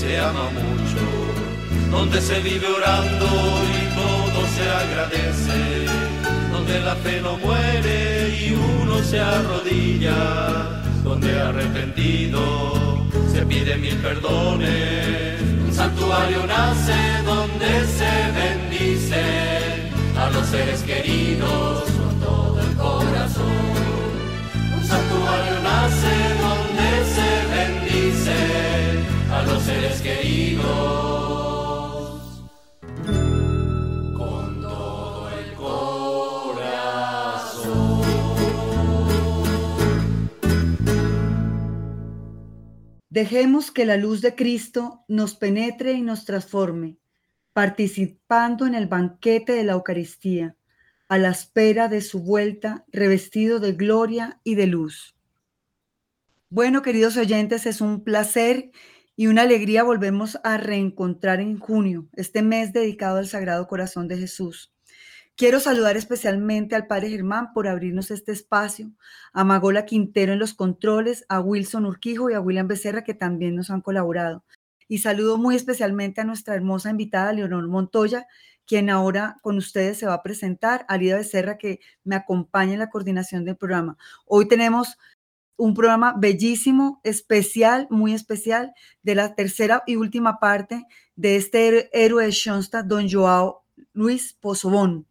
se ama mucho, donde se vive orando y todo se agradece, donde la fe no muere y uno se arrodilla, donde arrepentido se pide mil perdones. Un santuario nace donde se bendice a los seres queridos con todo el corazón. Un santuario nace donde se bendice los seres queridos con todo el Dejemos que la luz de Cristo nos penetre y nos transforme, participando en el banquete de la Eucaristía, a la espera de su vuelta, revestido de gloria y de luz. Bueno, queridos oyentes, es un placer y una alegría volvemos a reencontrar en junio, este mes dedicado al Sagrado Corazón de Jesús. Quiero saludar especialmente al Padre Germán por abrirnos este espacio, a Magola Quintero en los controles, a Wilson Urquijo y a William Becerra que también nos han colaborado. Y saludo muy especialmente a nuestra hermosa invitada Leonor Montoya, quien ahora con ustedes se va a presentar, a Lida Becerra que me acompaña en la coordinación del programa. Hoy tenemos un programa bellísimo, especial, muy especial, de la tercera y última parte de este héroe de Schoenstatt, don Joao Luis Pozobón.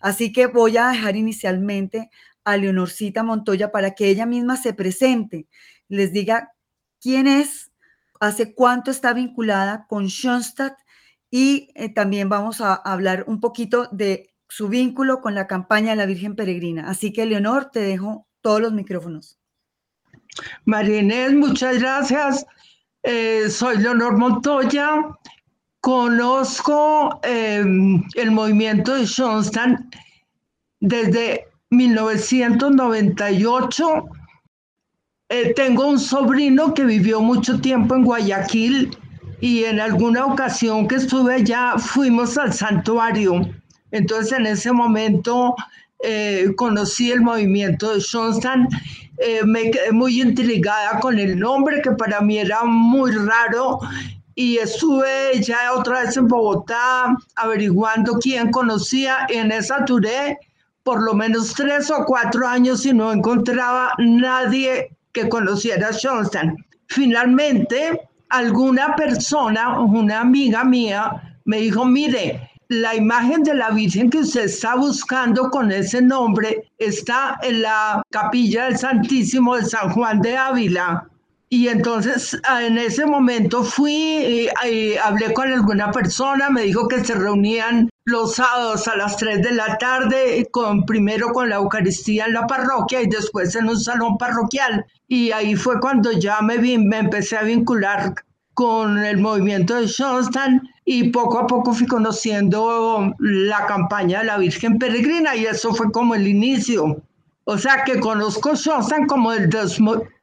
Así que voy a dejar inicialmente a Leonorcita Montoya para que ella misma se presente, les diga quién es, hace cuánto está vinculada con Schoenstatt y eh, también vamos a hablar un poquito de su vínculo con la campaña de la Virgen Peregrina. Así que, Leonor, te dejo todos los micrófonos. María Inés, muchas gracias. Eh, soy Leonor Montoya. Conozco eh, el movimiento de Schoenstatt desde 1998. Eh, tengo un sobrino que vivió mucho tiempo en Guayaquil y en alguna ocasión que estuve allá fuimos al santuario. Entonces en ese momento eh, conocí el movimiento de Schoenstatt. Eh, me quedé muy intrigada con el nombre que para mí era muy raro y estuve ya otra vez en Bogotá averiguando quién conocía. En esa duré por lo menos tres o cuatro años y no encontraba nadie que conociera a Schoenstatt. Finalmente, alguna persona, una amiga mía, me dijo, mire, la imagen de la Virgen que usted está buscando con ese nombre está en la capilla del Santísimo de San Juan de Ávila. Y entonces en ese momento fui y, y, hablé con alguna persona, me dijo que se reunían los sábados a las 3 de la tarde, con, primero con la Eucaristía en la parroquia y después en un salón parroquial. Y ahí fue cuando ya me, vi, me empecé a vincular con el movimiento de Schoenstatt y poco a poco fui conociendo la campaña de la Virgen Peregrina y eso fue como el inicio. O sea que conozco Schoenstatt como el dos,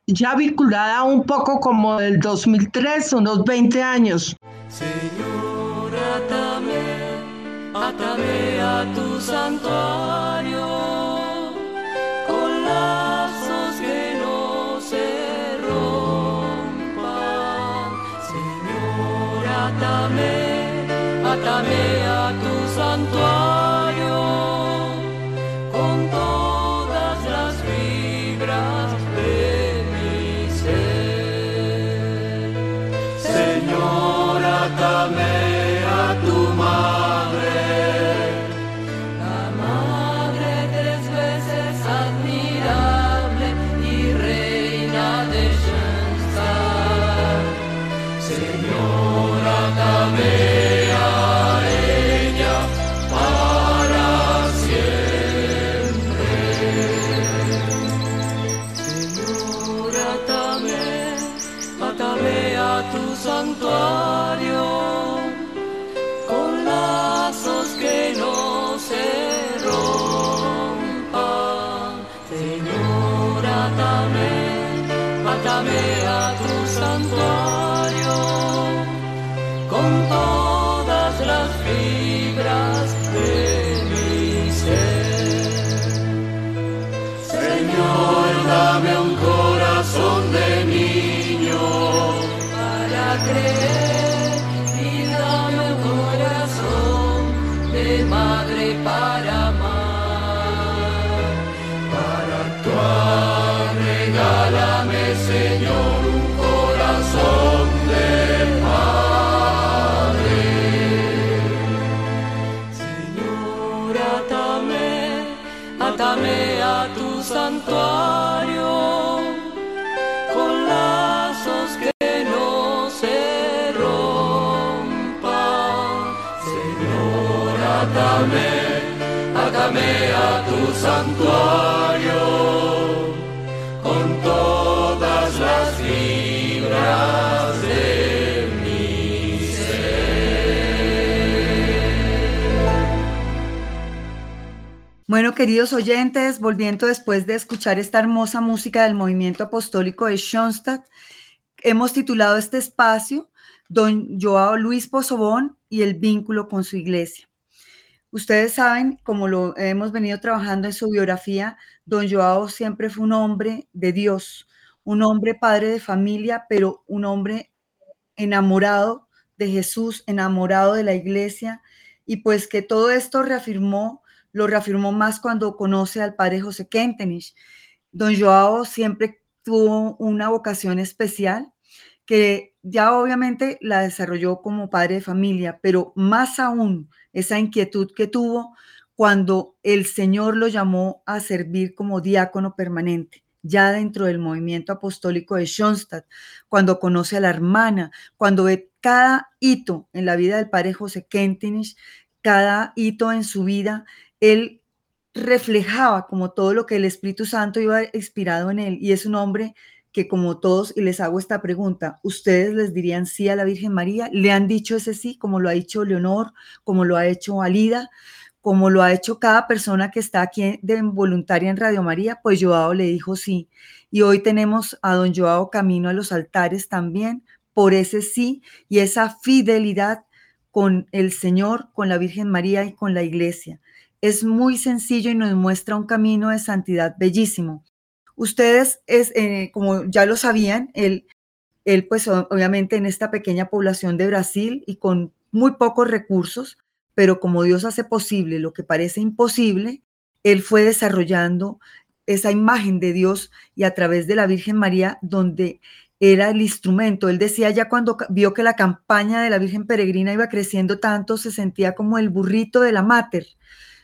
ya vinculada un poco como del 2003, unos 20 años. Señor, atame, atame a tu santuario Señor, atame, atame a tu santuario con todas las fibras de mi ser. Señor, atame queridos oyentes, volviendo después de escuchar esta hermosa música del movimiento apostólico de Schoenstatt, hemos titulado este espacio Don Joao Luis Pozobón y el vínculo con su iglesia. Ustedes saben, como lo hemos venido trabajando en su biografía, don Joao siempre fue un hombre de Dios, un hombre padre de familia, pero un hombre enamorado de Jesús, enamorado de la iglesia, y pues que todo esto reafirmó, lo reafirmó más cuando conoce al padre José Kentenich. Don Joao siempre tuvo una vocación especial que ya obviamente la desarrolló como padre de familia, pero más aún esa inquietud que tuvo cuando el Señor lo llamó a servir como diácono permanente, ya dentro del movimiento apostólico de Schoenstatt, cuando conoce a la hermana, cuando ve cada hito en la vida del padre José Kentenich, cada hito en su vida, él reflejaba como todo lo que el Espíritu Santo iba inspirado en él y es un hombre que como todos, y les hago esta pregunta, ¿ustedes les dirían sí a la Virgen María? ¿Le han dicho ese sí, como lo ha dicho Leonor, como lo ha hecho Alida, como lo ha hecho cada persona que está aquí de voluntaria en Radio María? Pues Joao le dijo sí. Y hoy tenemos a don Joao camino a los altares también por ese sí y esa fidelidad con el Señor, con la Virgen María y con la Iglesia. Es muy sencillo y nos muestra un camino de santidad bellísimo. Ustedes, es, eh, como ya lo sabían, él, él, pues obviamente en esta pequeña población de Brasil y con muy pocos recursos, pero como Dios hace posible lo que parece imposible, él fue desarrollando esa imagen de Dios y a través de la Virgen María, donde era el instrumento. Él decía ya cuando vio que la campaña de la Virgen Peregrina iba creciendo tanto, se sentía como el burrito de la mater.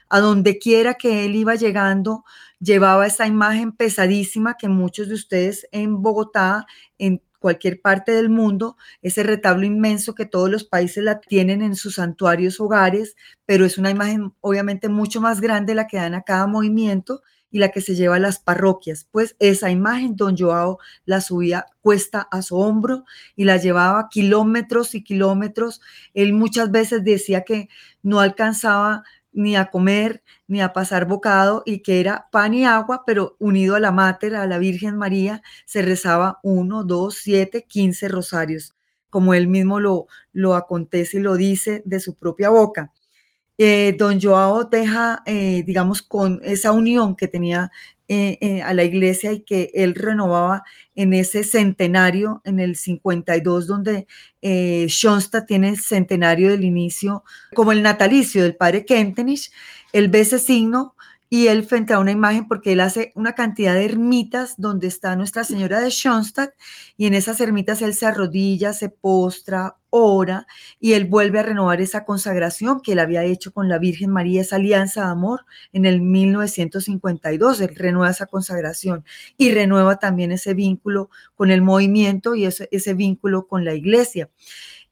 A donde quiera que él iba llegando, llevaba esa imagen pesadísima que muchos de ustedes en Bogotá, en cualquier parte del mundo, ese retablo inmenso que todos los países la tienen en sus santuarios hogares, pero es una imagen obviamente mucho más grande la que dan a cada movimiento y la que se lleva a las parroquias. Pues esa imagen don Joao la subía cuesta a su hombro y la llevaba kilómetros y kilómetros. Él muchas veces decía que no alcanzaba ni a comer, ni a pasar bocado, y que era pan y agua, pero unido a la Mater, a la Virgen María, se rezaba uno, dos, siete, quince rosarios, como él mismo lo, lo acontece y lo dice de su propia boca. Eh, don Joao deja, eh, digamos, con esa unión que tenía eh, eh, a la iglesia y que él renovaba en ese centenario, en el 52, donde eh, tiene el centenario del inicio, como el natalicio del padre Kentenich, él ve signo y él frente a una imagen, porque él hace una cantidad de ermitas donde está Nuestra Señora de Schoenstatt, y en esas ermitas él se arrodilla, se postra, ora, y él vuelve a renovar esa consagración que él había hecho con la Virgen María, esa alianza de amor en el 1952, él renueva esa consagración y renueva también ese vínculo con el movimiento y ese, ese vínculo con la iglesia.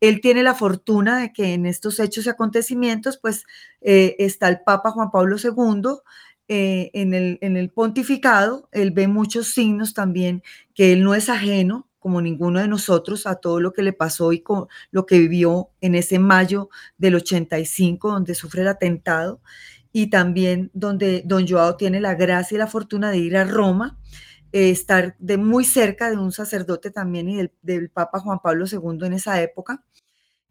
Él tiene la fortuna de que en estos hechos y acontecimientos, pues eh, está el Papa Juan Pablo II en, el, en el pontificado, él ve muchos signos también que él no es ajeno, como ninguno de nosotros, a todo lo que le pasó y con lo que vivió en ese mayo del 85, donde sufre el atentado, y también donde don Joao tiene la gracia y la fortuna de ir a Roma, eh, estar de muy cerca de un sacerdote también y del, del Papa Juan Pablo II en esa época.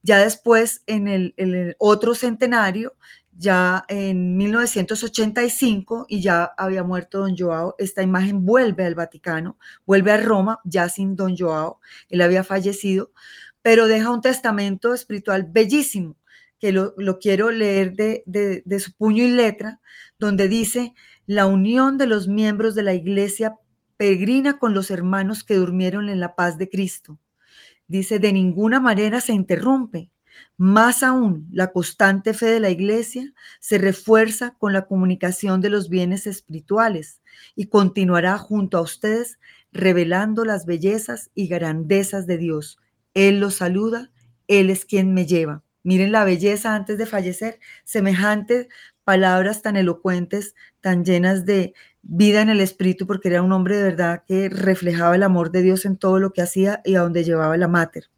Ya después, en el, en el otro centenario, ya en 1985 y ya había muerto don Joao, esta imagen vuelve al Vaticano, vuelve a Roma, ya sin don Joao, él había fallecido, pero deja un testamento espiritual bellísimo, que lo, lo quiero leer de, de, de su puño y letra, donde dice, la unión de los miembros de la iglesia peregrina con los hermanos que durmieron en la paz de Cristo. Dice, de ninguna manera se interrumpe, más aún, la constante fe de la Iglesia se refuerza con la comunicación de los bienes espirituales y continuará junto a ustedes revelando las bellezas y grandezas de Dios. Él los saluda, Él es quien me lleva. Miren la belleza antes de fallecer, semejantes palabras tan elocuentes, tan llenas de vida en el espíritu, porque era un hombre de verdad que reflejaba el amor de Dios en todo lo que hacía y a donde llevaba la mater.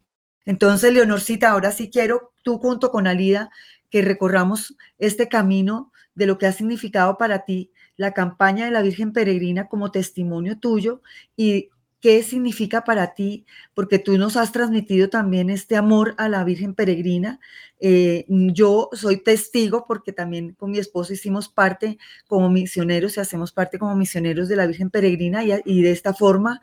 Entonces, Leonorcita, ahora sí quiero tú junto con Alida que recorramos este camino de lo que ha significado para ti la campaña de la Virgen Peregrina como testimonio tuyo y qué significa para ti, porque tú nos has transmitido también este amor a la Virgen Peregrina. Eh, yo soy testigo porque también con mi esposo hicimos parte como misioneros y hacemos parte como misioneros de la Virgen Peregrina y, y de esta forma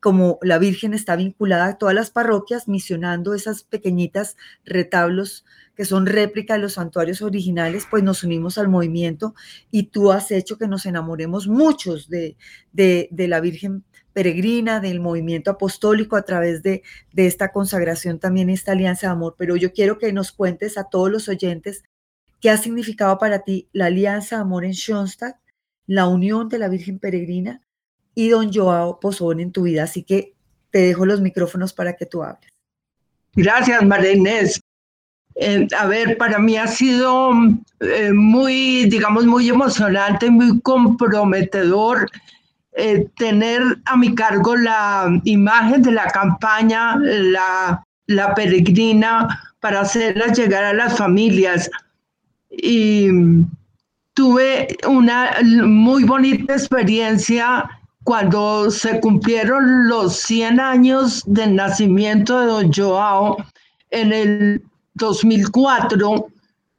como la Virgen está vinculada a todas las parroquias, misionando esas pequeñitas retablos que son réplica de los santuarios originales, pues nos unimos al movimiento y tú has hecho que nos enamoremos muchos de, de, la Virgen peregrina, del movimiento apostólico a través de, de esta consagración también, esta alianza de amor. Pero yo quiero que nos cuentes a todos los oyentes qué ha significado para ti la alianza de amor en Schoenstatt, la unión de la Virgen peregrina y don Joao Pozón en tu vida. Así que te dejo los micrófonos para que tú hables. Gracias, María Inés. Eh, a ver, para mí ha sido eh, muy, digamos, muy emocionante, muy comprometedor eh, tener a mi cargo la imagen de la campaña, la, la peregrina, para hacerla llegar a las familias. Y tuve una muy bonita experiencia cuando se cumplieron los 100 años del nacimiento de don Joao en el 2004,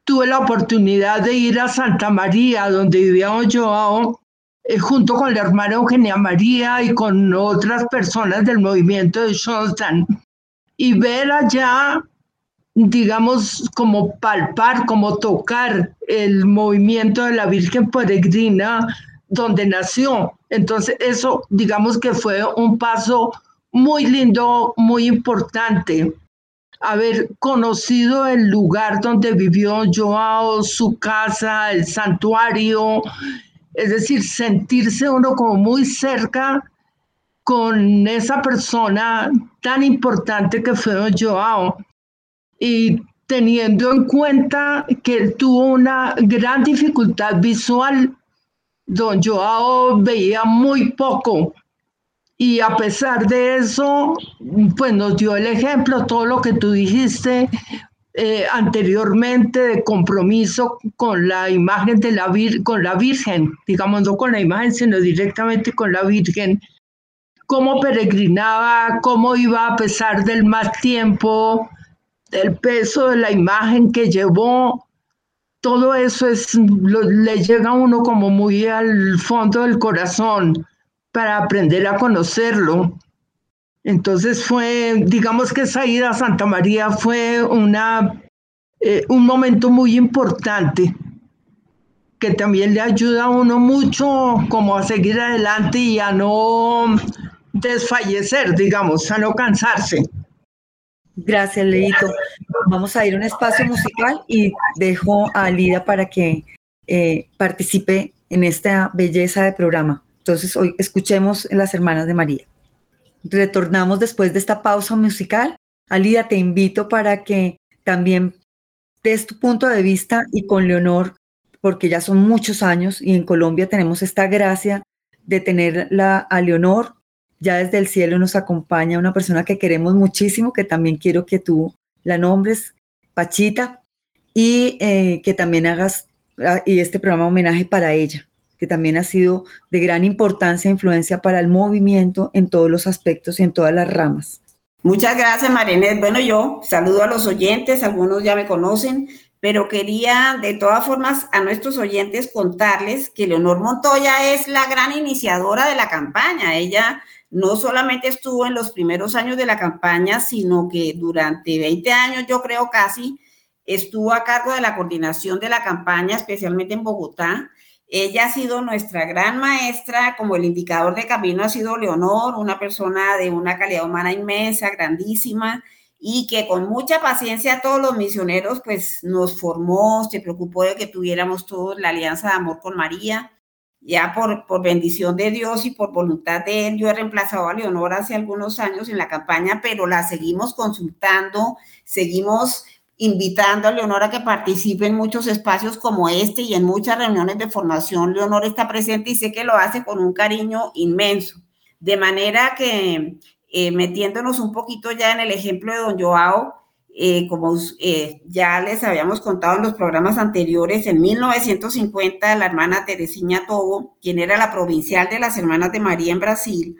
tuve la oportunidad de ir a Santa María, donde vivía don Joao, eh, junto con la hermana Eugenia María y con otras personas del movimiento de Schoenstatt, y ver allá, digamos, como palpar, como tocar el movimiento de la Virgen Peregrina donde nació. Entonces, eso, digamos que fue un paso muy lindo, muy importante. Haber conocido el lugar donde vivió Joao, su casa, el santuario, es decir, sentirse uno como muy cerca con esa persona tan importante que fue Joao. Y teniendo en cuenta que él tuvo una gran dificultad visual don Joao veía muy poco. Y a pesar de eso, pues nos dio el ejemplo, todo lo que tú dijiste eh, anteriormente de compromiso con la imagen de la, vir con la Virgen, digamos no con la imagen, sino directamente con la Virgen, cómo peregrinaba, cómo iba a pesar del mal tiempo, del peso de la imagen que llevó, todo eso es, lo, le llega a uno como muy al fondo del corazón para aprender a conocerlo. Entonces fue, digamos que esa ida a Santa María fue una, eh, un momento muy importante que también le ayuda a uno mucho como a seguir adelante y a no desfallecer, digamos, a no cansarse. Gracias, Leito. Vamos a ir a un espacio musical y dejo a Lida para que eh, participe en esta belleza de programa. Entonces, hoy escuchemos las hermanas de María. Retornamos después de esta pausa musical. Alida, te invito para que también des tu punto de vista y con Leonor, porque ya son muchos años y en Colombia tenemos esta gracia de tener la, a Leonor ya desde el cielo nos acompaña una persona que queremos muchísimo, que también quiero que tú la nombres, Pachita, y eh, que también hagas ah, y este programa homenaje para ella, que también ha sido de gran importancia e influencia para el movimiento en todos los aspectos y en todas las ramas. Muchas gracias, Marinet. Bueno, yo saludo a los oyentes, algunos ya me conocen, pero quería de todas formas a nuestros oyentes contarles que Leonor Montoya es la gran iniciadora de la campaña. Ella no solamente estuvo en los primeros años de la campaña, sino que durante 20 años, yo creo casi, estuvo a cargo de la coordinación de la campaña, especialmente en Bogotá. Ella ha sido nuestra gran maestra, como el indicador de camino ha sido Leonor, una persona de una calidad humana inmensa, grandísima, y que con mucha paciencia a todos los misioneros, pues nos formó, se preocupó de que tuviéramos todos la alianza de amor con María ya por, por bendición de Dios y por voluntad de Él, yo he reemplazado a Leonor hace algunos años en la campaña, pero la seguimos consultando, seguimos invitando a Leonor a que participe en muchos espacios como este y en muchas reuniones de formación. Leonor está presente y sé que lo hace con un cariño inmenso. De manera que, eh, metiéndonos un poquito ya en el ejemplo de don Joao, eh, como eh, ya les habíamos contado en los programas anteriores, en 1950 la hermana Teresina Tobo, quien era la provincial de las Hermanas de María en Brasil,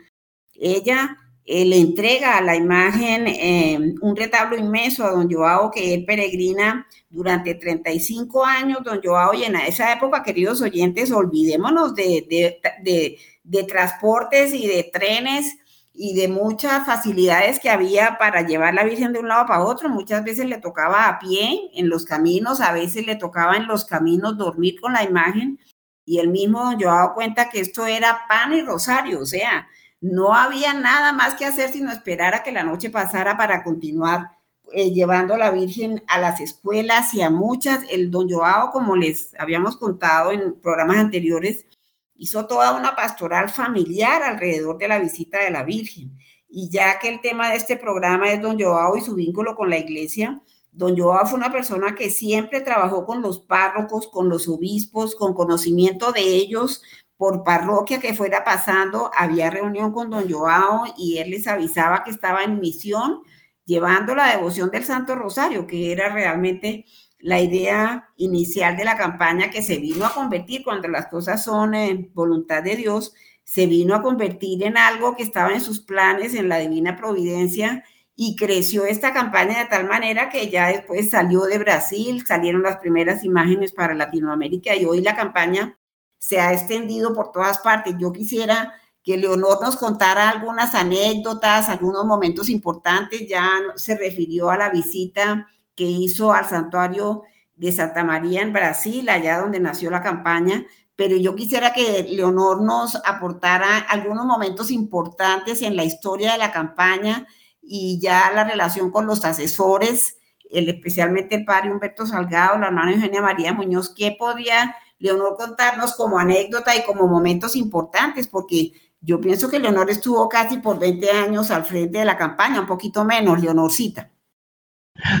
ella eh, le entrega a la imagen un retablo inmenso a don Joao que él peregrina durante 35 años, don Joao, y en esa época, queridos oyentes, olvidémonos de, de, de, de transportes y de trenes y de muchas facilidades que había para llevar la Virgen de un lado para otro. Muchas veces le tocaba a pie en los caminos, a veces le tocaba en los caminos dormir con la imagen. Y el mismo yo dado cuenta que esto era pan y rosario, o sea, no había nada más que hacer sino esperar a que la noche pasara para continuar eh, llevando la Virgen a las escuelas y a muchas. El don Joao, como les habíamos contado en programas anteriores, hizo toda una pastoral familiar alrededor de la visita de la Virgen. Y ya que el tema de este programa es don Joao y su vínculo con la iglesia, don Joao fue una persona que siempre trabajó con los párrocos, con los obispos, con conocimiento de ellos por parroquia que fuera pasando, había reunión con don Joao y él les avisaba que estaba en misión llevando la devoción del Santo Rosario, que era realmente la idea inicial de la campaña que se vino a convertir cuando las cosas son en voluntad de Dios, se vino a convertir en algo que estaba en sus planes, en la divina providencia, y creció esta campaña de tal manera que ya después salió de Brasil, salieron las primeras imágenes para Latinoamérica y hoy la campaña se ha extendido por todas partes. Yo quisiera que Leonor nos contara algunas anécdotas, algunos momentos importantes, ya se refirió a la visita que hizo al santuario de Santa María en Brasil, allá donde nació la campaña, pero yo quisiera que Leonor nos aportara algunos momentos importantes en la historia de la campaña y ya la relación con los asesores, el, especialmente el padre Humberto Salgado, la hermana Eugenia María Muñoz, ¿qué podía Leonor contarnos como anécdota y como momentos importantes? Porque yo pienso que Leonor estuvo casi por 20 años al frente de la campaña, un poquito menos, Leonorcita.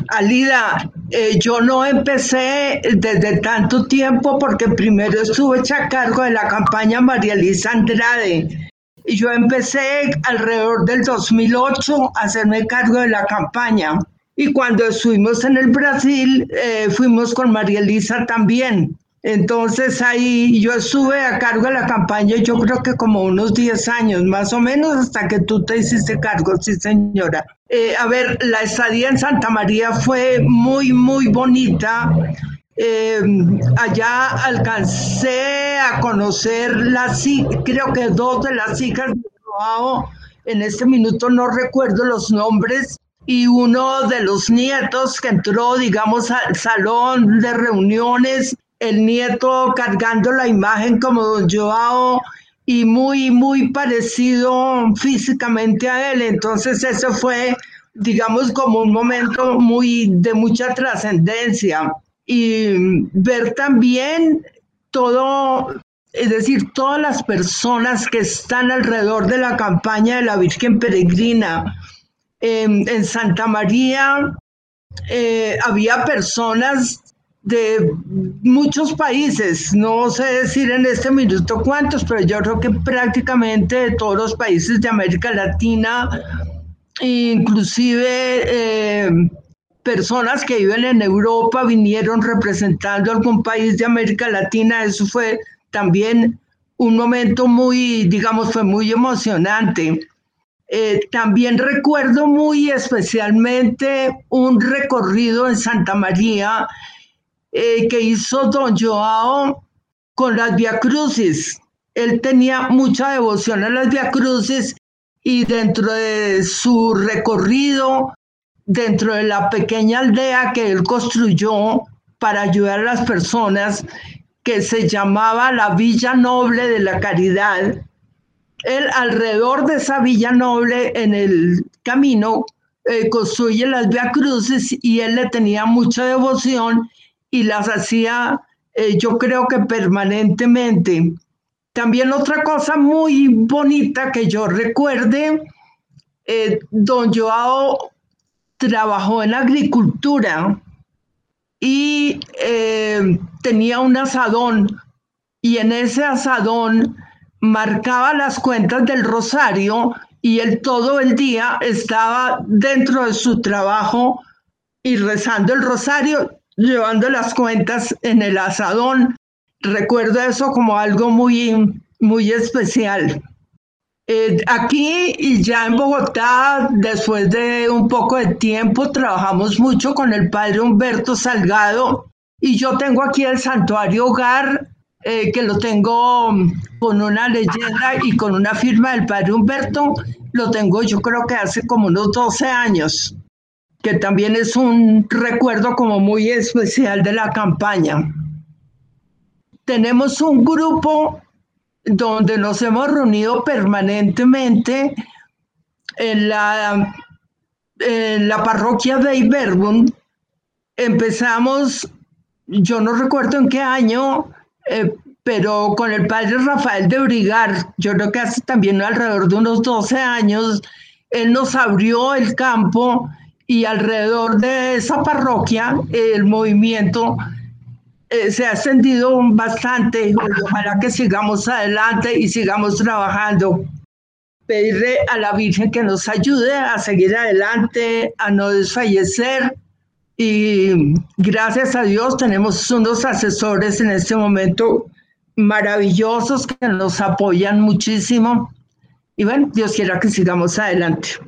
Alida, eh, yo no empecé desde tanto tiempo porque primero estuve a cargo de la campaña María Elisa Andrade. Y yo empecé alrededor del 2008 a hacerme cargo de la campaña. Y cuando estuvimos en el Brasil, eh, fuimos con María Elisa también. Entonces ahí yo estuve a cargo de la campaña, yo creo que como unos 10 años, más o menos, hasta que tú te hiciste cargo, sí señora. Eh, a ver, la estadía en Santa María fue muy, muy bonita. Eh, allá alcancé a conocer las, creo que dos de las hijas de Joao, en este minuto no recuerdo los nombres, y uno de los nietos que entró, digamos, al salón de reuniones el nieto cargando la imagen como don Joao y muy, muy parecido físicamente a él. Entonces eso fue, digamos, como un momento muy de mucha trascendencia. Y ver también todo, es decir, todas las personas que están alrededor de la campaña de la Virgen Peregrina. En, Santa María eh, había personas de muchos países, no sé decir en este minuto cuántos, pero yo creo que prácticamente de todos los países de América Latina, inclusive eh, personas que viven en Europa vinieron representando algún país de América Latina, eso fue también un momento muy, digamos, fue muy emocionante. Eh, también recuerdo muy especialmente un recorrido en Santa María eh, que hizo don Joao con las Via Crucis. Él tenía mucha devoción a las Via Crucis y dentro de su recorrido, dentro de la pequeña aldea que él construyó para ayudar a las personas, que se llamaba la Villa Noble de la Caridad, él alrededor de esa Villa Noble en el camino eh, construye las Via Crucis y él le tenía mucha devoción y las hacía, eh, yo creo que permanentemente. También otra cosa muy bonita que yo recuerde, eh, don Joao trabajó en agricultura y eh, tenía un asadón y en ese asadón marcaba las cuentas del rosario y él todo el día estaba dentro de su trabajo y rezando el rosario llevando las cuentas en el asadón. Recuerdo eso como algo muy, muy especial. Eh, aquí y ya en Bogotá, después de un poco de tiempo, trabajamos mucho con el padre Humberto Salgado y yo tengo aquí el santuario hogar, eh, que lo tengo con una leyenda y con una firma del padre Humberto, lo tengo yo creo que hace como unos 12 años que también es un recuerdo como muy especial de la campaña. Tenemos un grupo donde nos hemos reunido permanentemente en la, en la parroquia de Iberbun. Empezamos, yo no recuerdo en qué año, eh, pero con el padre Rafael de Brigar, yo creo que hace también alrededor de unos 12 años, él nos abrió el campo y alrededor de esa parroquia el movimiento eh, se ha extendido bastante. Ojalá que sigamos adelante y sigamos trabajando. Pedirle a la Virgen que nos ayude a seguir adelante, a no desfallecer. Y gracias a Dios tenemos unos asesores en este momento maravillosos que nos apoyan muchísimo. Y bueno, Dios quiera que sigamos adelante.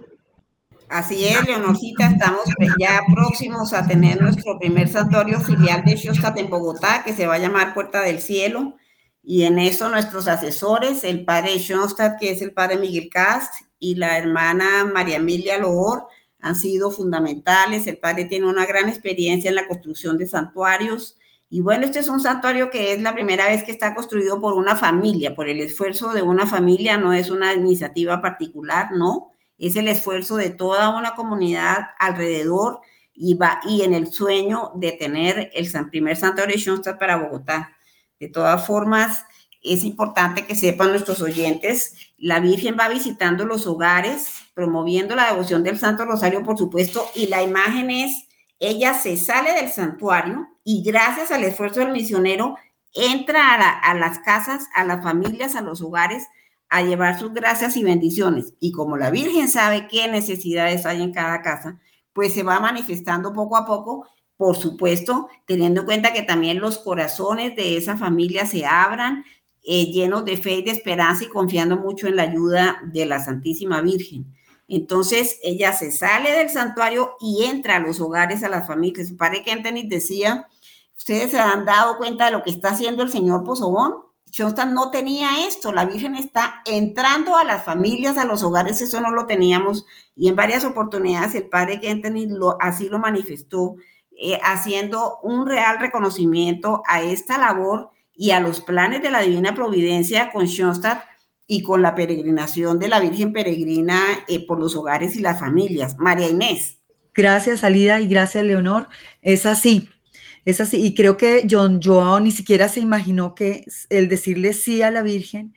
Así es, Leonorcita, estamos ya próximos a tener nuestro primer santuario filial de Shostat en Bogotá, que se va a llamar Puerta del Cielo. Y en eso nuestros asesores, el padre Shostat, que es el padre Miguel Cast, y la hermana María Emilia Loor, han sido fundamentales. El padre tiene una gran experiencia en la construcción de santuarios. Y bueno, este es un santuario que es la primera vez que está construido por una familia, por el esfuerzo de una familia, no es una iniciativa particular, no es el esfuerzo de toda una comunidad alrededor y, va, y en el sueño de tener el primer santuario de Schoenstatt para Bogotá. De todas formas, es importante que sepan nuestros oyentes, la Virgen va visitando los hogares, promoviendo la devoción del Santo Rosario, por supuesto, y la imagen es, ella se sale del santuario y gracias al esfuerzo del misionero, entra a las casas, a las familias, a los hogares, a llevar sus gracias y bendiciones. Y como la Virgen sabe qué necesidades hay en cada casa, pues se va manifestando poco a poco, por supuesto, teniendo en cuenta que también los corazones de esa familia se abran, eh, llenos de fe y de esperanza y confiando mucho en la ayuda de la Santísima Virgen. Entonces ella se sale del santuario y entra a los hogares, a las familias. Padre Kentenich decía, ustedes se han dado cuenta de lo que está haciendo el señor Pozobón Shostak no tenía esto, la Virgen está entrando a las familias, a los hogares, eso no lo teníamos, y en varias oportunidades el padre Kentenich lo, así lo manifestó, eh, haciendo un real reconocimiento a esta labor y a los planes de la Divina Providencia con Shostak y con la peregrinación de la Virgen Peregrina eh, por los hogares y las familias. María Inés. Gracias, Alida, y gracias, Leonor. Es así. Es así, y creo que John Joao ni siquiera se imaginó que el decirle sí a la Virgen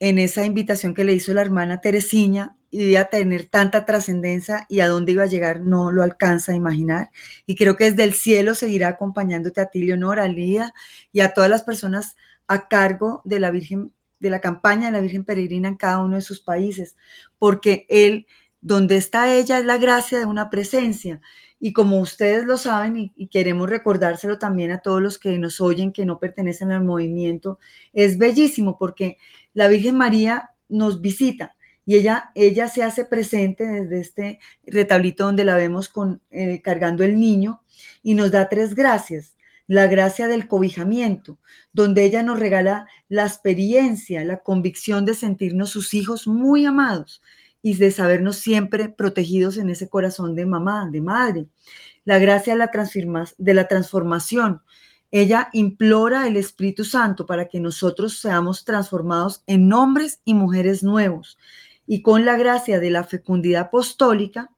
en esa invitación que le hizo la hermana Teresina iba a tener tanta trascendencia y a dónde iba a llegar no lo alcanza a imaginar. Y creo que desde el cielo seguirá acompañándote a ti, Leonora, a Lida y a todas las personas a cargo de la Virgen, de la campaña de la Virgen Peregrina en cada uno de sus países, porque él, donde está ella, es la gracia de una presencia. Y como ustedes lo saben, y, queremos recordárselo también a todos los que nos oyen, que no pertenecen al movimiento, es bellísimo porque la Virgen María nos visita y ella, ella se hace presente desde este retablito donde la vemos con, eh, cargando el niño y nos da tres gracias. La gracia del cobijamiento, donde ella nos regala la experiencia, la convicción de sentirnos sus hijos muy amados y de sabernos siempre protegidos en ese corazón de mamá, de madre. La gracia de la, transformación. Ella implora el Espíritu Santo para que nosotros seamos transformados en hombres y mujeres nuevos. Y con la gracia de la fecundidad apostólica,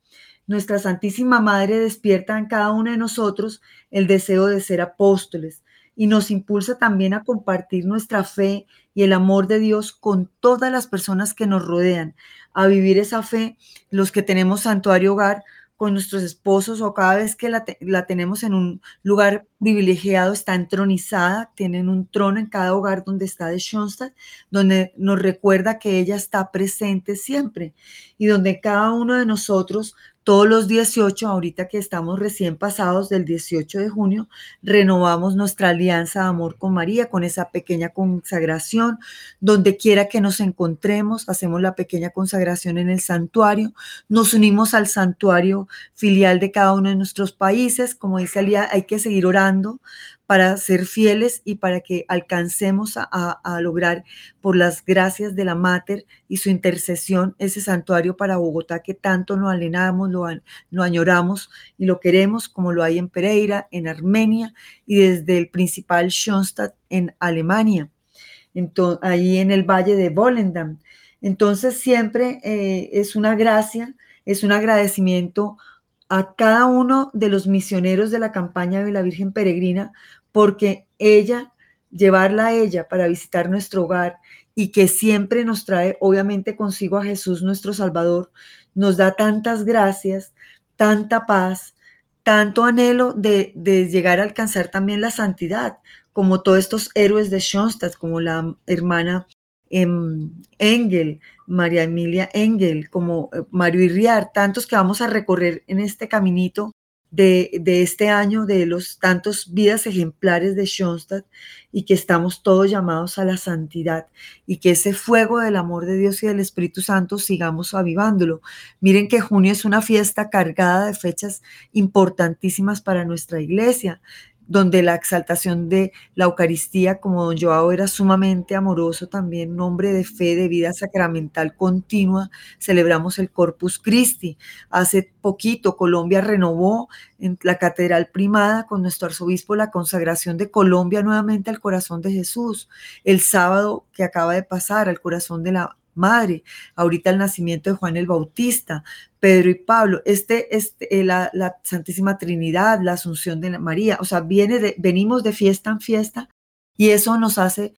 nuestra Santísima Madre despierta en cada uno de nosotros el deseo de ser apóstoles y nos impulsa también a compartir nuestra fe y el amor de Dios con todas las personas que nos rodean, a vivir esa fe, los que tenemos santuario hogar, con nuestros esposos o cada vez que la, la, tenemos en un lugar privilegiado, está entronizada, tienen un trono en cada hogar donde está de Schoenstatt, donde nos recuerda que ella está presente siempre. Y donde cada uno de nosotros todos los 18, ahorita que estamos recién pasados del 18 de junio, renovamos nuestra alianza de amor con María, con esa pequeña consagración. Donde quiera que nos encontremos, hacemos la pequeña consagración en el santuario, nos unimos al santuario filial de cada uno de nuestros países. Como dice Alía, hay que seguir orando para ser fieles y para que alcancemos a, a, lograr por las gracias de la Mater y su intercesión ese santuario para Bogotá que tanto lo alenamos, lo, lo añoramos y lo queremos como lo hay en Pereira, en Armenia y desde el principal Schoenstatt en Alemania, entonces, ahí en el valle de Volendam. Entonces siempre eh, es una gracia, es un agradecimiento a cada uno de los misioneros de la campaña de la Virgen Peregrina, porque ella, llevarla a ella para visitar nuestro hogar y que siempre nos trae, obviamente, consigo a Jesús nuestro Salvador, nos da tantas gracias, tanta paz, tanto anhelo de, llegar a alcanzar también la santidad, como todos estos héroes de Schoenstatt, como la hermana Engel, María Emilia Engel, como eh, Mario Irriar, tantos que vamos a recorrer en este caminito de, este año, de los tantos vidas ejemplares de Schoenstatt y que estamos todos llamados a la santidad y que ese fuego del amor de Dios y del Espíritu Santo sigamos avivándolo. Miren que junio es una fiesta cargada de fechas importantísimas para nuestra iglesia donde la exaltación de la Eucaristía, como don Joao era sumamente amoroso, también nombre de fe, de vida sacramental continua, celebramos el Corpus Christi. Hace poquito Colombia renovó en la Catedral Primada con nuestro arzobispo la consagración de Colombia nuevamente al corazón de Jesús. El sábado que acaba de pasar al corazón de la madre, ahorita el nacimiento de Juan el Bautista, Pedro y Pablo, este, este eh, la, Santísima Trinidad, la Asunción de María, o sea, viene de, venimos de fiesta en fiesta y eso nos hace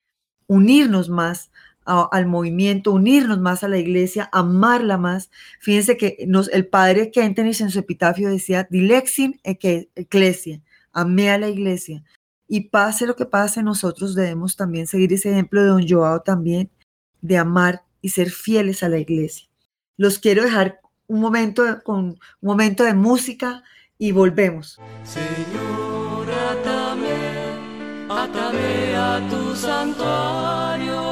unirnos más al movimiento, unirnos más a la iglesia, amarla más. Fíjense que nos, el padre Kentenich en su epitafio decía, dilexin ecclesia, amé a la iglesia. Y pase lo que pase, nosotros debemos también seguir ese ejemplo de don Joao también, de amar y ser fieles a la iglesia. Los quiero dejar un momento con un momento de música y volvemos. Señor, atame, atame a tu santuario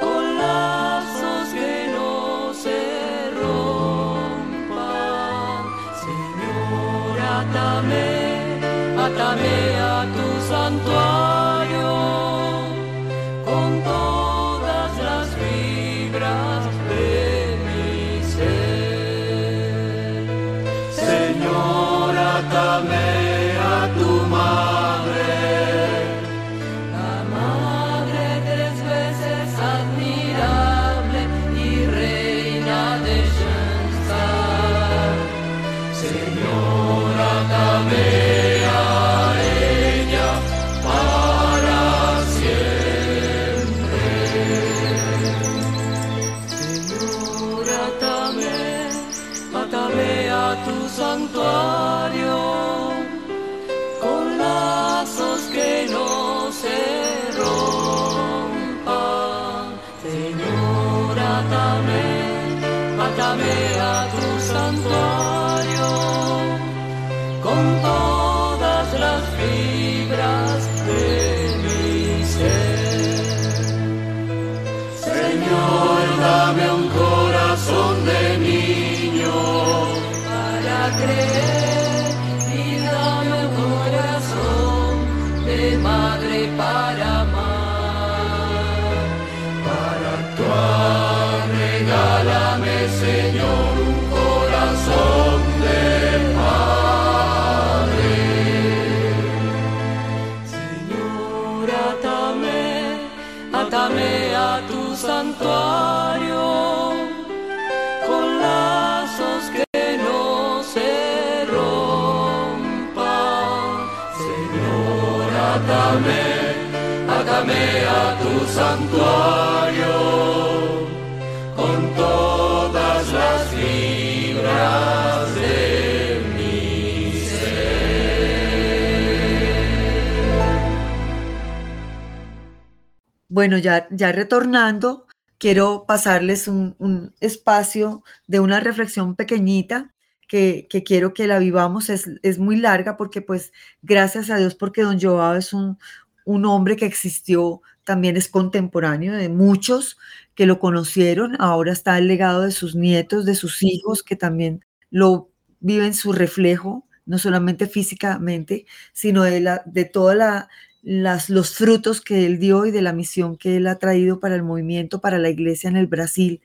con lazos que no se rompan. Señor, atame, atame a tu para Bueno, ya, ya retornando, quiero pasarles un, espacio de una reflexión pequeñita que, que quiero que la vivamos. Es, es, muy larga porque pues gracias a Dios porque don Joao es un, un hombre que existió, también es contemporáneo de muchos que lo conocieron. Ahora está el legado de sus nietos, de sus hijos que también lo viven su reflejo, no solamente físicamente, sino de, la, de toda la, las, los frutos que él dio y de la misión que él ha traído para el movimiento, para la iglesia en el Brasil.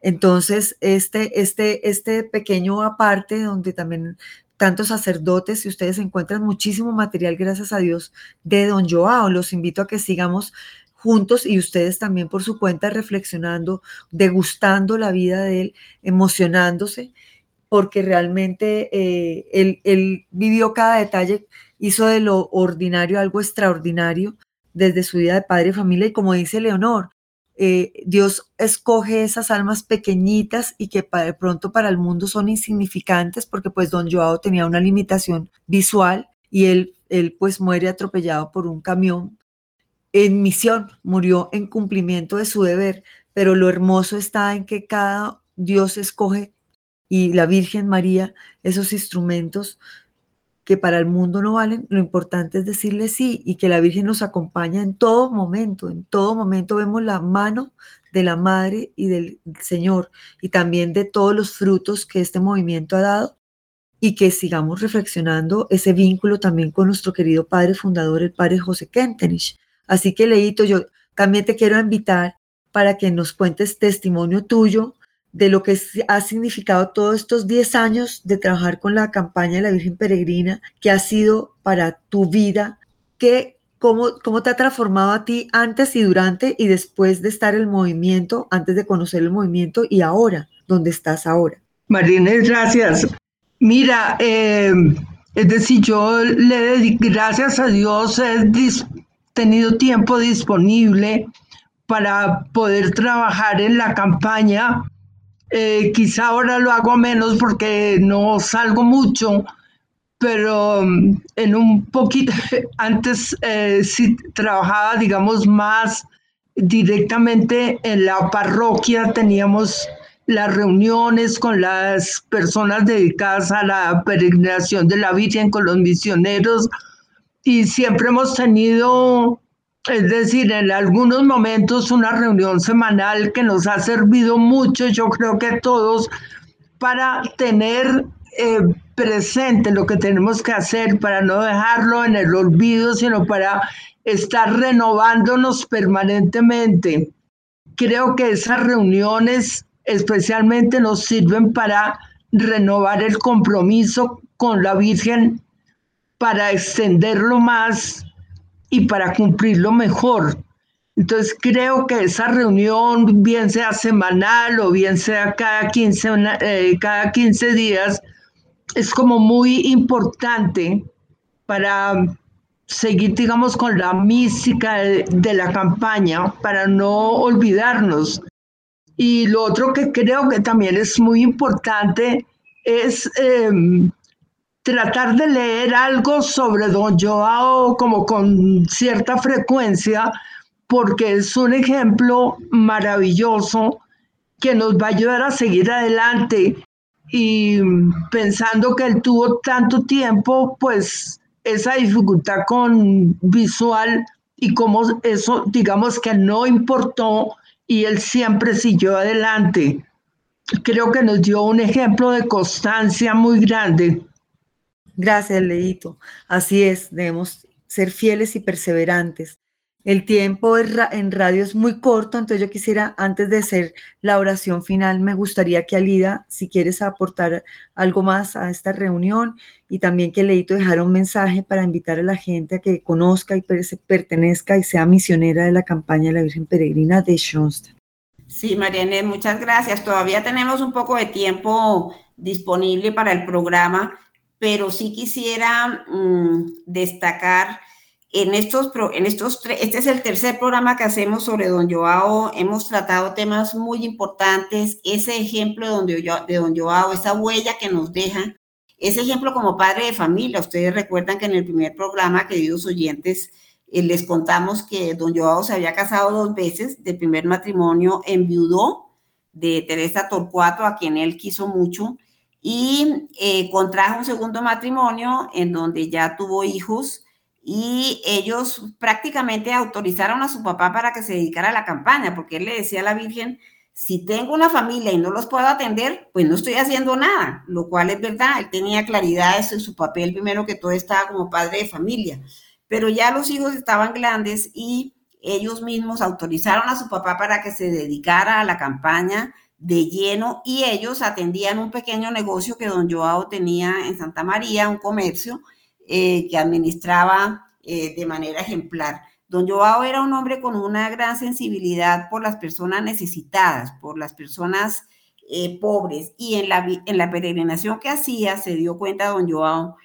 Entonces, este, este, este pequeño aparte donde también tantos sacerdotes y ustedes encuentran muchísimo material, gracias a Dios, de don Joao. Los invito a que sigamos juntos y ustedes también por su cuenta reflexionando, degustando la vida de él, emocionándose, porque realmente eh, él, él vivió cada detalle hizo de lo ordinario algo extraordinario desde su vida de padre y familia. Y como dice Leonor, eh, Dios escoge esas almas pequeñitas y que para, de pronto para el mundo son insignificantes porque pues don Joao tenía una limitación visual y él, él pues muere atropellado por un camión en misión, murió en cumplimiento de su deber, pero lo hermoso está en que cada Dios escoge y la Virgen María esos instrumentos que para el mundo no valen, lo importante es decirle sí y que la Virgen nos acompaña en todo momento, en todo momento vemos la mano de la Madre y del Señor y también de todos los frutos que este movimiento ha dado y que sigamos reflexionando ese vínculo también con nuestro querido Padre fundador, el Padre José Kentenich. Así que, Leito, yo también te quiero invitar para que nos cuentes testimonio tuyo de lo que ha significado todos estos 10 años de trabajar con la campaña de la Virgen Peregrina, que ha sido para tu vida, que, cómo, cómo te ha transformado a ti antes y durante y después de estar el movimiento, antes de conocer el movimiento y ahora, donde estás ahora. Marínez, gracias. Mira, eh, es decir, yo le dedico, gracias a Dios, he tenido tiempo disponible para poder trabajar en la campaña eh, quizá ahora lo hago menos porque no salgo mucho, pero mm, en un poquito, antes eh, sí trabajaba, digamos, más directamente en la parroquia, teníamos las reuniones con las personas dedicadas a la peregrinación de la Virgen, con los misioneros, y siempre hemos tenido es decir, en algunos momentos una reunión semanal que nos ha servido mucho, yo creo que todos, para tener eh, presente lo que tenemos que hacer, para no dejarlo en el olvido, sino para estar renovándonos permanentemente. Creo que esas reuniones especialmente nos sirven para renovar el compromiso con la Virgen, para extenderlo más y para cumplirlo mejor. Entonces creo que esa reunión, bien sea semanal o bien sea cada 15, eh, cada 15 días, es como muy importante para seguir, digamos, con la mística de, la campaña, para no olvidarnos. Y lo otro que creo que también es muy importante es em, tratar de leer algo sobre Don Joao como con cierta frecuencia, porque es un ejemplo maravilloso que nos va a ayudar a seguir adelante. Y pensando que él tuvo tanto tiempo, pues esa dificultad con visual y como eso, digamos que no importó y él siempre siguió adelante. Creo que nos dio un ejemplo de constancia muy grande. Gracias, Leito. Así es, debemos ser fieles y perseverantes. El tiempo en radio es muy corto, entonces yo quisiera, antes de hacer la oración final, me gustaría que Alida, si quieres aportar algo más a esta reunión y también que Leito dejara un mensaje para invitar a la gente a que conozca y pertenezca y sea misionera de la campaña de la Virgen Peregrina de Schoenstatt. Sí, Marianne, muchas gracias. Todavía tenemos un poco de tiempo disponible para el programa, pero sí quisiera mm, destacar en estos, en estos este es el tercer programa que hacemos sobre Don Joao. Hemos tratado temas muy importantes. Ese ejemplo de Don, de Don Joao, esa huella que nos deja, ese ejemplo como padre de familia. Ustedes recuerdan que en el primer programa, queridos oyentes, eh, les contamos que Don Joao se había casado dos veces. De primer matrimonio enviudó de Teresa Torcuato, a quien él quiso mucho, y eh, contrajo un segundo matrimonio en donde ya tuvo hijos y ellos prácticamente autorizaron a su papá para que se dedicara a la campaña, porque él le decía a la Virgen, si tengo una familia y no los puedo atender, pues no estoy haciendo nada, lo cual es verdad, él tenía claridad en su papel, primero que todo estaba como padre de familia, pero ya los hijos estaban grandes y ellos mismos autorizaron a su papá para que se dedicara a la campaña de lleno y ellos atendían un pequeño negocio que don Joao tenía en Santa María, un comercio, eh, que administraba eh, de manera ejemplar. Don Joao era un hombre con una gran sensibilidad por las personas necesitadas, por las personas eh, pobres. Y en la, en la peregrinación que hacía, se dio cuenta don Joao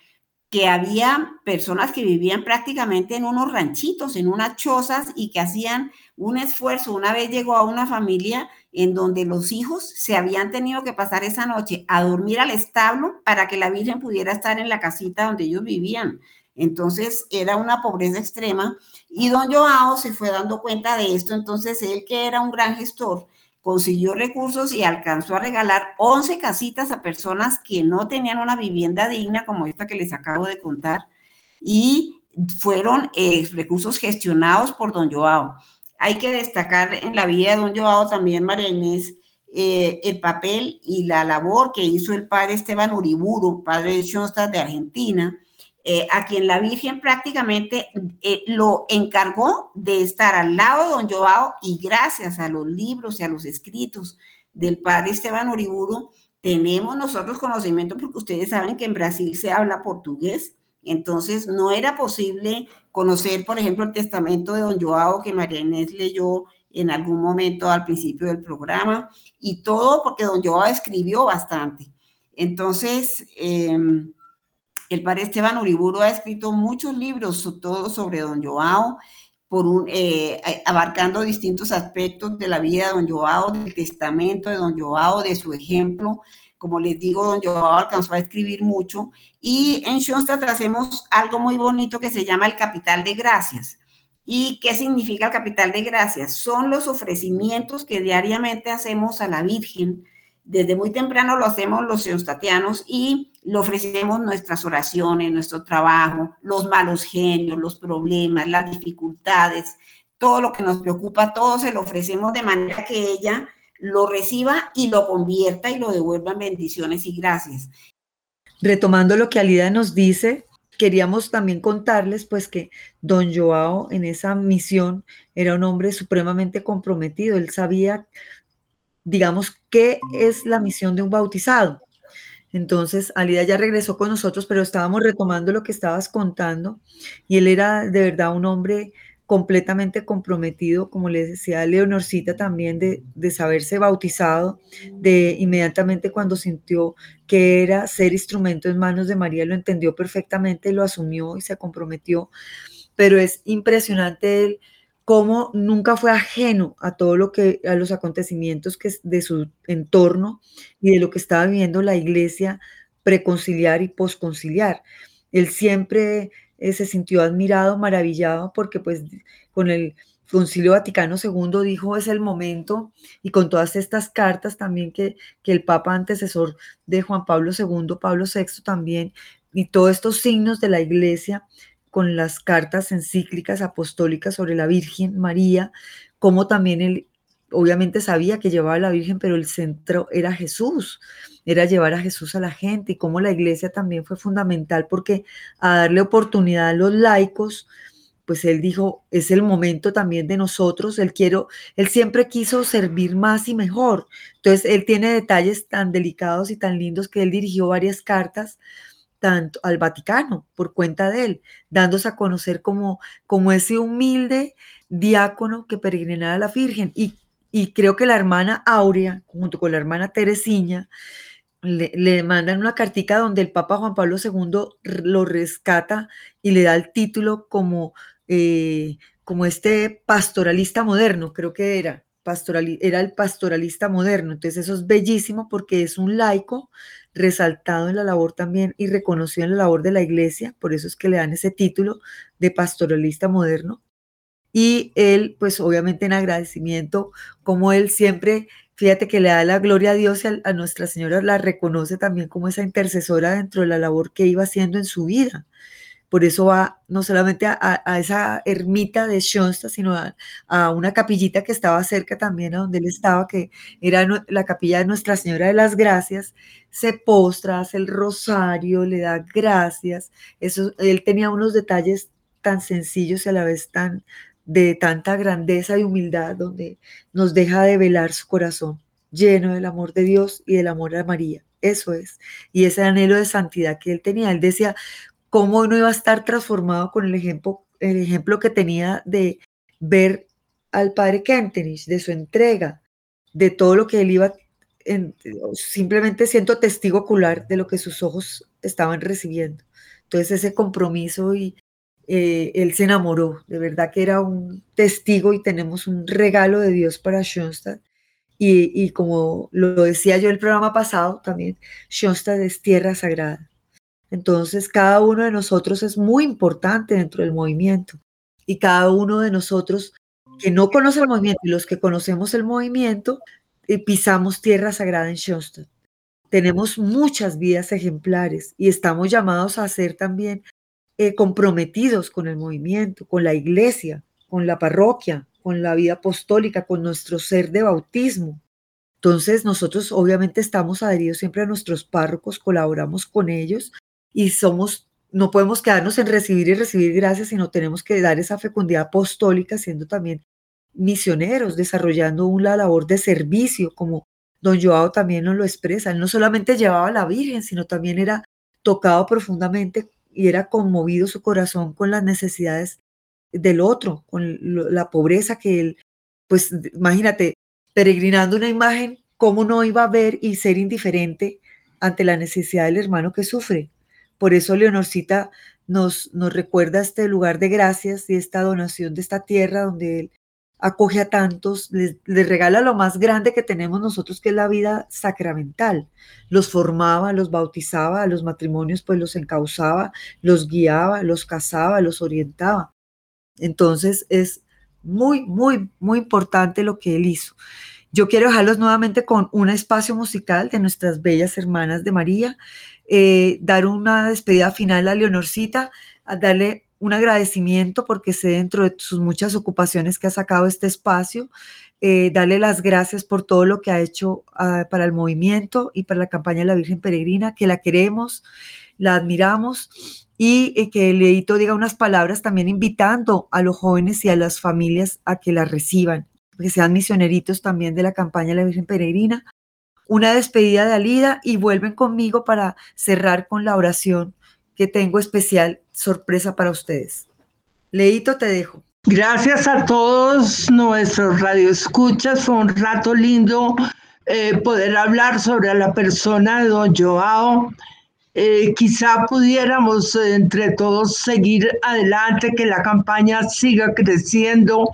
que había personas que vivían prácticamente en unos ranchitos, en unas chozas y que hacían un esfuerzo. Una vez llegó a una familia en donde los hijos se habían tenido que pasar esa noche a dormir al establo para que la Virgen pudiera estar en la casita donde ellos vivían. Entonces era una pobreza extrema y don Joao se fue dando cuenta de esto. Entonces él que era un gran gestor, consiguió recursos y alcanzó a regalar 11 casitas a personas que no tenían una vivienda digna como esta que les acabo de contar y fueron eh, recursos gestionados por don Joao. Hay que destacar en la vida de don Joao también, María eh, el papel y la labor que hizo el padre Esteban Uriburu, padre de Schoenstatt de Argentina, eh, a quien la Virgen prácticamente eh, lo encargó de estar al lado de don Joao y gracias a los libros y a los escritos del padre Esteban Uriburu, tenemos nosotros conocimiento porque ustedes saben que en Brasil se habla portugués, entonces no era posible conocer, por ejemplo, el testamento de don Joao que María Inés leyó en algún momento al principio del programa y todo porque don Joao escribió bastante. Entonces, eh, el padre Esteban Uriburu ha escrito muchos libros, todos sobre don Joao, eh, abarcando distintos aspectos de la vida de don Joao, del testamento de don Joao, de su ejemplo. Como les digo, don Joao alcanzó a escribir mucho. Y en Schoenstatt hacemos algo muy bonito que se llama el capital de gracias. ¿Y qué significa el capital de gracias? Son los ofrecimientos que diariamente hacemos a la Virgen. Desde muy temprano lo hacemos los schoenstattianos y le ofrecemos nuestras oraciones, nuestro trabajo, los malos genios, los problemas, las dificultades, todo lo que nos preocupa, todo se lo ofrecemos de manera que ella lo reciba y lo convierta y lo devuelva en bendiciones y gracias. Retomando lo que Alida nos dice, queríamos también contarles pues que don Joao en esa misión era un hombre supremamente comprometido. Él sabía, digamos, qué es la misión de un bautizado. Entonces, Alida ya regresó con nosotros, pero estábamos retomando lo que estabas contando y él era de verdad un hombre completamente comprometido, como les decía Leonorcita también, de, de, saberse bautizado, de inmediatamente cuando sintió que era ser instrumento en manos de María, lo entendió perfectamente, lo asumió y se comprometió, pero es impresionante él cómo nunca fue ajeno a todo lo que, a los acontecimientos que, de su entorno y de lo que estaba viviendo la iglesia preconciliar y posconciliar. Él siempre eh, se sintió admirado, maravillado, porque pues con el Concilio Vaticano II dijo es el momento y con todas estas cartas también que, que el Papa antecesor de Juan Pablo II, Pablo VI también, y todos estos signos de la iglesia con las cartas encíclicas apostólicas sobre la Virgen María, como también él obviamente sabía que llevaba la Virgen, pero el centro era Jesús, era llevar a Jesús a la gente y como la iglesia también fue fundamental porque a darle oportunidad a los laicos, pues él dijo, es el momento también de nosotros, él quiero, él siempre quiso servir más y mejor. Entonces, él tiene detalles tan delicados y tan lindos que él dirigió varias cartas tanto al Vaticano por cuenta de él, dándose a conocer como, como ese humilde diácono que peregrinaba a la Virgen. Y, y creo que la hermana Aurea, junto con la hermana Teresina, le, mandan una cartica donde el Papa Juan Pablo II lo rescata y le da el título como, eh, como este pastoralista moderno, creo que era. Era el pastoralista moderno. Entonces eso es bellísimo porque es un laico resaltado en la labor también y reconocido en la labor de la iglesia, por eso es que le dan ese título de pastoralista moderno. Y él, pues obviamente en agradecimiento, como él siempre, fíjate que le da la gloria a Dios y a, Nuestra Señora, la reconoce también como esa intercesora dentro de la labor que iba haciendo en su vida. Por eso va no solamente a, esa ermita de Schoenstatt, sino a, a, una capillita que estaba cerca también a donde él estaba, que era la capilla de Nuestra Señora de las Gracias. Se postra, hace el rosario, le da gracias. Eso, él tenía unos detalles tan sencillos y a la vez tan de tanta grandeza y humildad, donde nos deja de velar su corazón, lleno del amor de Dios y del amor a María. Eso es. Y ese anhelo de santidad que él tenía. Él decía, cómo no iba a estar transformado con el ejemplo, el ejemplo que tenía de ver al padre Kentenich, de su entrega, de todo lo que él iba, en, simplemente siendo testigo ocular de lo que sus ojos estaban recibiendo. Entonces ese compromiso y eh, él se enamoró, de verdad que era un testigo y tenemos un regalo de Dios para Schoenstatt. Y, como lo decía yo el programa pasado también, Schoenstatt es tierra sagrada. Entonces, cada uno de nosotros es muy importante dentro del movimiento y cada uno de nosotros que no conoce el movimiento y los que conocemos el movimiento, eh, pisamos tierra sagrada en Schoenstatt. Tenemos muchas vidas ejemplares y estamos llamados a ser también eh, comprometidos con el movimiento, con la iglesia, con la parroquia, con la vida apostólica, con nuestro ser de bautismo. Entonces nosotros obviamente estamos adheridos siempre a nuestros párrocos, colaboramos con ellos y somos, no podemos quedarnos en recibir y recibir gracias, sino tenemos que dar esa fecundidad apostólica siendo también misioneros, desarrollando una labor de servicio, como don Joao también nos lo expresa. Él no solamente llevaba la Virgen, sino también era tocado profundamente y era conmovido su corazón con las necesidades del otro, con la pobreza que él, pues imagínate, peregrinando una imagen, ¿cómo no iba a ver y ser indiferente ante la necesidad del hermano que sufre? Por eso Leonorcita nos, nos recuerda este lugar de gracias y esta donación de esta tierra donde Él acoge a tantos, les, regala lo más grande que tenemos nosotros, que es la vida sacramental. Los formaba, los bautizaba, a los matrimonios pues los encauzaba, los guiaba, los casaba, los orientaba. Entonces es muy, muy, muy importante lo que él hizo. Yo quiero dejarlos nuevamente con un espacio musical de nuestras bellas hermanas de María eh, dar una despedida final a Leonorcita, a darle un agradecimiento porque sé dentro de sus muchas ocupaciones que ha sacado este espacio, eh, darle las gracias por todo lo que ha hecho uh, para el movimiento y para la campaña de la Virgen Peregrina, que la queremos, la admiramos y eh, que Leito diga unas palabras también invitando a los jóvenes y a las familias a que la reciban, que sean misioneritos también de la campaña de la Virgen Peregrina. Una despedida de Alida y vuelven conmigo para cerrar con la oración que tengo especial sorpresa para ustedes. Leito, te dejo. Gracias a todos nuestros radioescuchas. Fue un rato lindo eh, poder hablar sobre la persona de don Joao. Eh, quizá pudiéramos eh, entre todos seguir adelante, que la campaña siga creciendo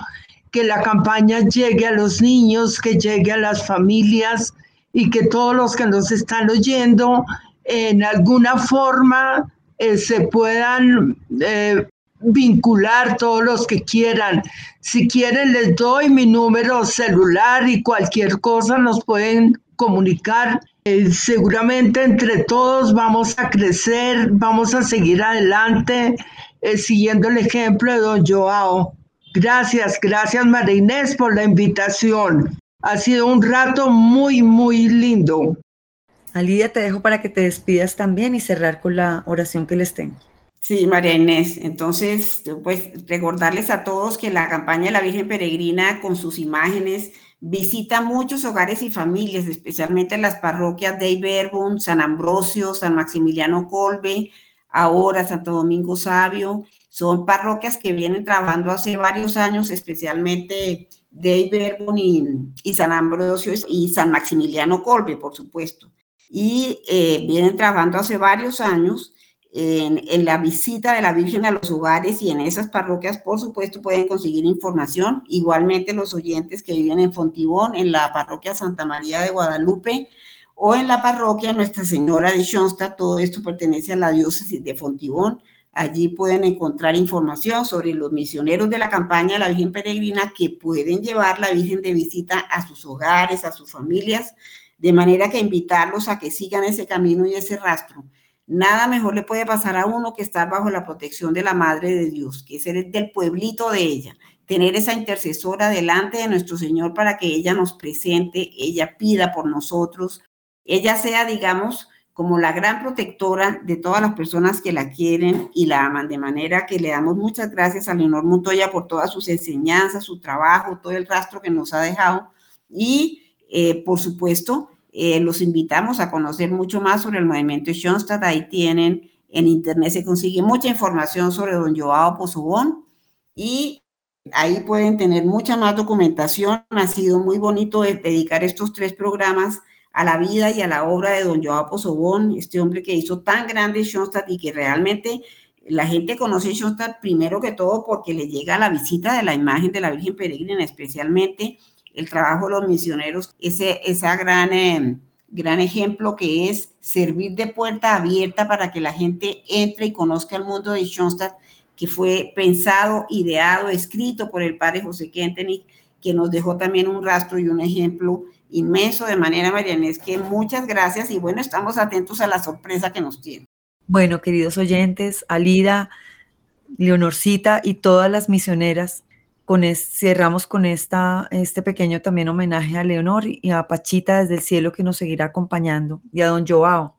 que la campaña llegue a los niños, que llegue a las familias y que todos los que nos están oyendo en alguna forma eh, se puedan eh, vincular todos los que quieran. Si quieren, les doy mi número celular y cualquier cosa nos pueden comunicar. Eh, seguramente entre todos vamos a crecer, vamos a seguir adelante siguiendo el ejemplo de don Joao. Gracias, gracias María Inés por la invitación. Ha sido un rato muy, muy lindo. Alida, te dejo para que te despidas también y cerrar con la oración que les tengo. Sí, María Inés. Entonces, pues recordarles a todos que la campaña de la Virgen Peregrina con sus imágenes visita muchos hogares y familias, especialmente las parroquias de Iberbon, San Ambrosio, San Maximiliano Colbe, ahora Santo Domingo Sabio. Son parroquias que vienen trabajando hace varios años, especialmente de Iberbon y, y San Ambrosio y San Maximiliano Colbe, por supuesto y eh, vienen trabajando hace varios años en, en, la visita de la Virgen a los hogares y en esas parroquias, por supuesto, pueden conseguir información. Igualmente los oyentes que viven en Fontibón, en la parroquia Santa María de Guadalupe o en la parroquia Nuestra Señora de Schoenstatt, todo esto pertenece a la diócesis de Fontibón. Allí pueden encontrar información sobre los misioneros de la campaña de la Virgen Peregrina que pueden llevar la Virgen de visita a sus hogares, a sus familias, de manera que invitarlos a que sigan ese camino y ese rastro. Nada mejor le puede pasar a uno que estar bajo la protección de la Madre de Dios, que ser del pueblito de ella, tener esa intercesora delante de nuestro Señor para que ella nos presente, ella pida por nosotros, ella sea, digamos, como la gran protectora de todas las personas que la quieren y la aman, de manera que le damos muchas gracias a Leonor Montoya por todas sus enseñanzas, su trabajo, todo el rastro que nos ha dejado y, eh, por supuesto, eh, los invitamos a conocer mucho más sobre el movimiento Schoenstatt. Ahí tienen en internet, se consigue mucha información sobre don Joao Pozobón y ahí pueden tener mucha más documentación. Ha sido muy bonito dedicar estos tres programas a la vida y a la obra de don Joao Pozobón, este hombre que hizo tan grande Schoenstatt y que realmente la gente conoce Schoenstatt primero que todo porque le llega la visita de la imagen de la Virgen Peregrina, especialmente el trabajo de los misioneros, ese esa gran, eh, gran ejemplo que es servir de puerta abierta para que la gente entre y conozca el mundo de Schoenstatt, que fue pensado, ideado, escrito por el padre José Kentenich, que nos dejó también un rastro y un ejemplo inmenso de manera Marianés, que muchas gracias y bueno, estamos atentos a la sorpresa que nos tiene. Bueno, queridos oyentes, Alida, Leonorcita y todas las misioneras, con cerramos con esta, este pequeño también homenaje a Leonor y a Pachita desde el cielo que nos seguirá acompañando y a don Joao.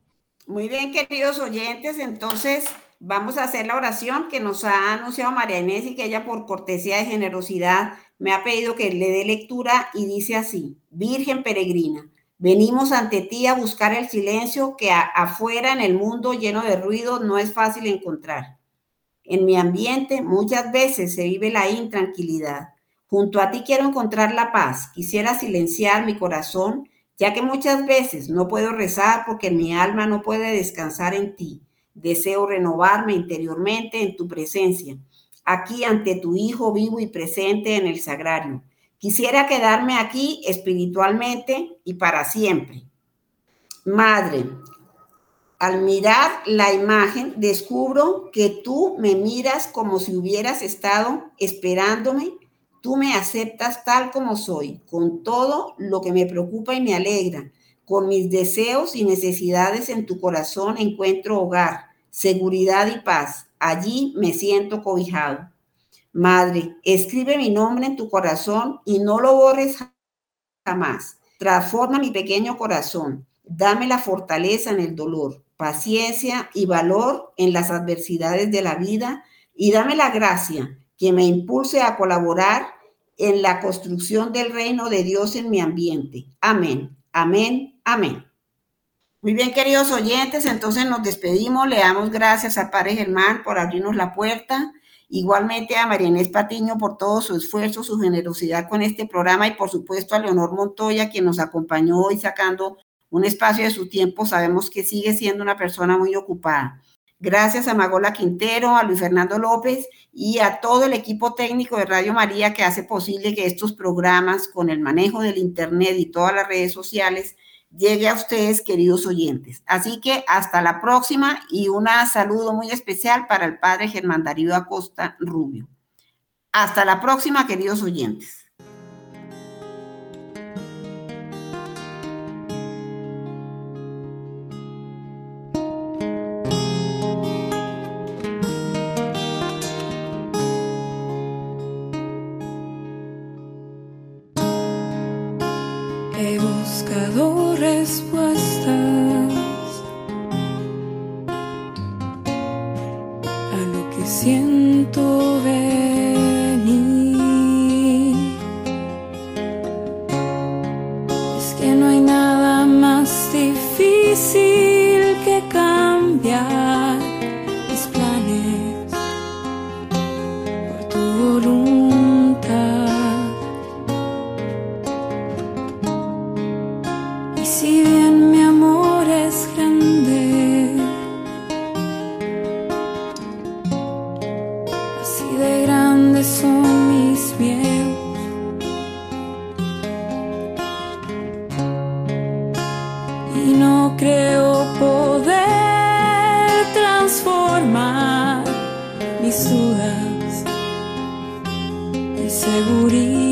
Muy bien, queridos oyentes, entonces vamos a hacer la oración que nos ha anunciado María Inés y que ella por cortesía de generosidad me ha pedido que le dé lectura y dice así, Virgen peregrina, venimos ante ti a buscar el silencio que afuera en el mundo lleno de ruido no es fácil encontrar. En mi ambiente muchas veces se vive la intranquilidad. Junto a ti quiero encontrar la paz. Quisiera silenciar mi corazón, ya que muchas veces no puedo rezar porque mi alma no puede descansar en ti. Deseo renovarme interiormente en tu presencia, aquí ante tu Hijo vivo y presente en el sagrario. Quisiera quedarme aquí espiritualmente y para siempre. Madre, al mirar la imagen, descubro que tú me miras como si hubieras estado esperándome. Tú me aceptas tal como soy, con todo lo que me preocupa y me alegra. Con mis deseos y necesidades en tu corazón encuentro hogar, seguridad y paz. Allí me siento cobijado. Madre, escribe mi nombre en tu corazón y no lo borres jamás. Transforma mi pequeño corazón. Dame la fortaleza en el dolor paciencia y valor en las adversidades de la vida y dame la gracia que me impulse a colaborar en la construcción del reino de Dios en mi ambiente. Amén, amén, amén. Muy bien, queridos oyentes, entonces nos despedimos. Le damos gracias al Padre Germán por abrirnos la puerta. Igualmente a María Patiño por todo su esfuerzo, su generosidad con este programa y por supuesto a Leonor Montoya, quien nos acompañó hoy sacando un espacio de su tiempo, sabemos que sigue siendo una persona muy ocupada. Gracias a Magola Quintero, a Luis Fernando López y a todo el equipo técnico de Radio María que hace posible que estos programas con el manejo del Internet y todas las redes sociales llegue a ustedes, queridos oyentes. Así que hasta la próxima y un saludo muy especial para el padre Germán Darío Acosta Rubio. Hasta la próxima, queridos oyentes. y no creo poder transformar mis dudas en seguridad.